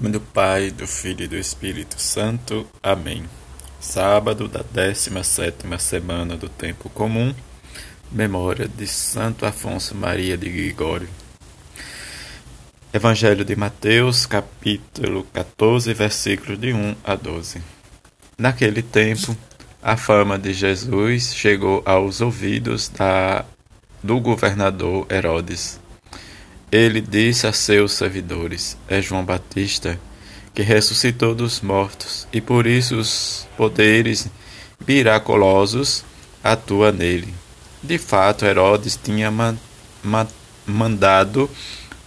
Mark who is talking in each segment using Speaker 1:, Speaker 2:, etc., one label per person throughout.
Speaker 1: nome do Pai, do Filho e do Espírito Santo. Amém. Sábado da 17 semana do Tempo Comum. Memória de Santo Afonso Maria de Gregório. Evangelho de Mateus, capítulo 14, versículos de 1 a 12. Naquele tempo, a fama de Jesus chegou aos ouvidos da, do governador Herodes ele disse a seus servidores: É João Batista, que ressuscitou dos mortos, e por isso os poderes miraculosos atuam nele. De fato, Herodes tinha ma ma mandado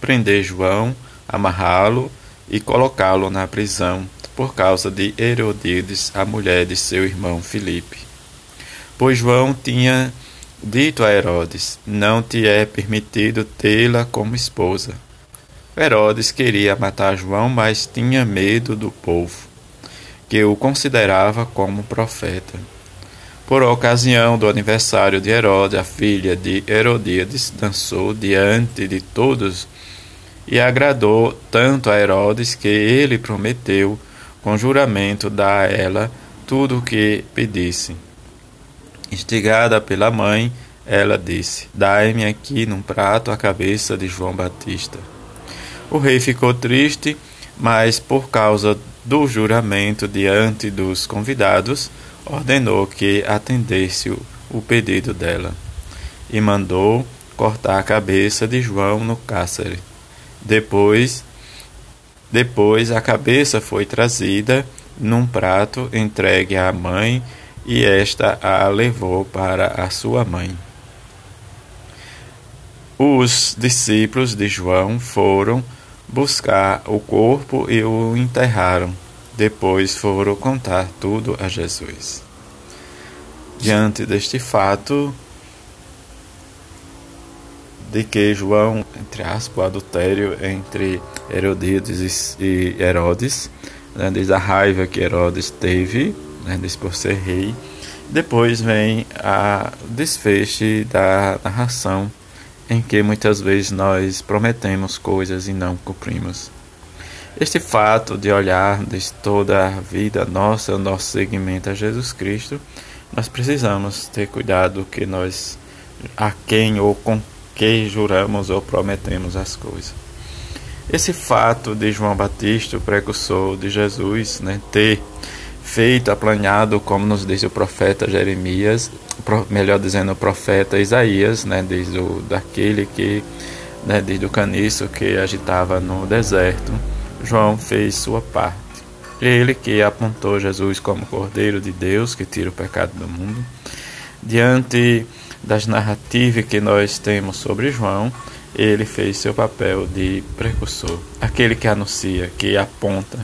Speaker 1: prender João, amarrá-lo e colocá-lo na prisão por causa de Herodíades, a mulher de seu irmão Filipe. Pois João tinha Dito a Herodes: Não te é permitido tê-la como esposa. Herodes queria matar João, mas tinha medo do povo, que o considerava como profeta. Por ocasião do aniversário de Herodes, a filha de Herodíades dançou diante de todos e agradou tanto a Herodes que ele prometeu, com juramento, dar a ela tudo o que pedisse. Instigada pela mãe, ela disse: Dai-me aqui num prato a cabeça de João Batista. O rei ficou triste, mas por causa do juramento diante dos convidados, ordenou que atendesse o pedido dela e mandou cortar a cabeça de João no cárcere. Depois, depois a cabeça foi trazida num prato entregue à mãe e esta a levou para a sua mãe. Os discípulos de João foram buscar o corpo e o enterraram. Depois foram contar tudo a Jesus. Diante deste fato de que João, entre aspas, o adultério entre Herodíades e Herodes, né, desde a raiva que Herodes teve né, por ser rei. Depois vem a desfecho da narração, em que muitas vezes nós prometemos coisas e não cumprimos. Este fato de olhar de toda a vida nossa, nosso seguimento a Jesus Cristo, nós precisamos ter cuidado que nós a quem ou com que juramos ou prometemos as coisas. Esse fato de João Batista, o precursor de Jesus, né, ter feito, aplanhado, como nos diz o profeta Jeremias, melhor dizendo, o profeta Isaías, né, desde o, daquele que, né, desde o caniço que agitava no deserto, João fez sua parte. Ele que apontou Jesus como Cordeiro de Deus que tira o pecado do mundo. Diante das narrativas que nós temos sobre João, ele fez seu papel de precursor, aquele que anuncia, que aponta,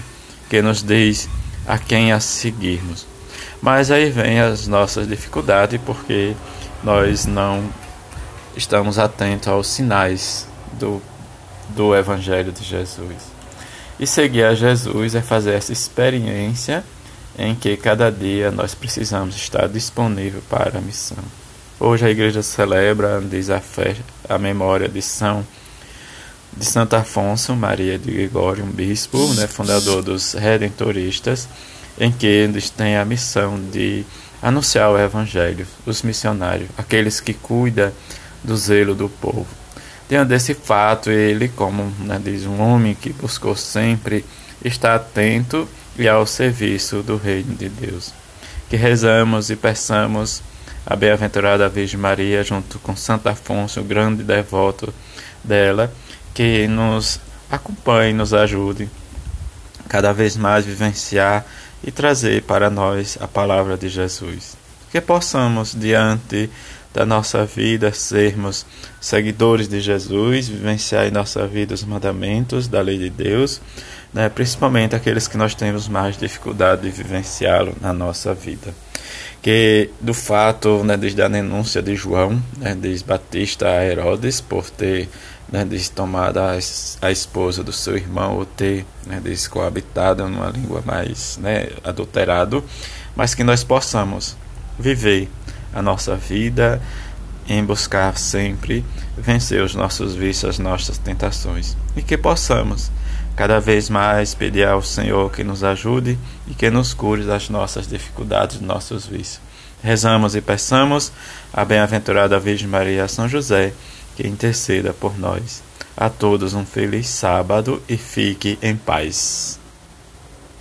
Speaker 1: que nos diz a quem a seguirmos. Mas aí vem as nossas dificuldades porque nós não estamos atentos aos sinais do, do Evangelho de Jesus. E seguir a Jesus é fazer essa experiência em que cada dia nós precisamos estar disponível para a missão. Hoje a igreja celebra, diz a fé, a memória de São de Santo Afonso Maria de Gregório, um bispo, né, fundador dos Redentoristas, em que eles têm a missão de anunciar o Evangelho, os missionários, aqueles que cuidam do zelo do povo. Diante desse fato, ele, como né, diz um homem que buscou sempre estar atento e ao serviço do Reino de Deus. Que rezamos e peçamos a bem-aventurada Virgem Maria, junto com Santo Afonso, o grande devoto dela, que nos acompanhe, nos ajude cada vez mais vivenciar e trazer para nós a palavra de Jesus. Que possamos, diante da nossa vida, sermos seguidores de Jesus, vivenciar em nossa vida os mandamentos da lei de Deus, né, principalmente aqueles que nós temos mais dificuldade de vivenciá-lo na nossa vida. Que do fato, né, desde a denúncia de João, né, desde Batista a Herodes, por ter né, diz tomada a esposa do seu irmão, ou ter, né, diz coabitada numa língua mais né, adulterado, mas que nós possamos viver a nossa vida em buscar sempre vencer os nossos vícios, as nossas tentações, e que possamos cada vez mais pedir ao Senhor que nos ajude e que nos cure das nossas dificuldades, dos nossos vícios. Rezamos e peçamos a bem-aventurada Virgem Maria São José que interceda por nós. A todos um feliz sábado e fique em paz.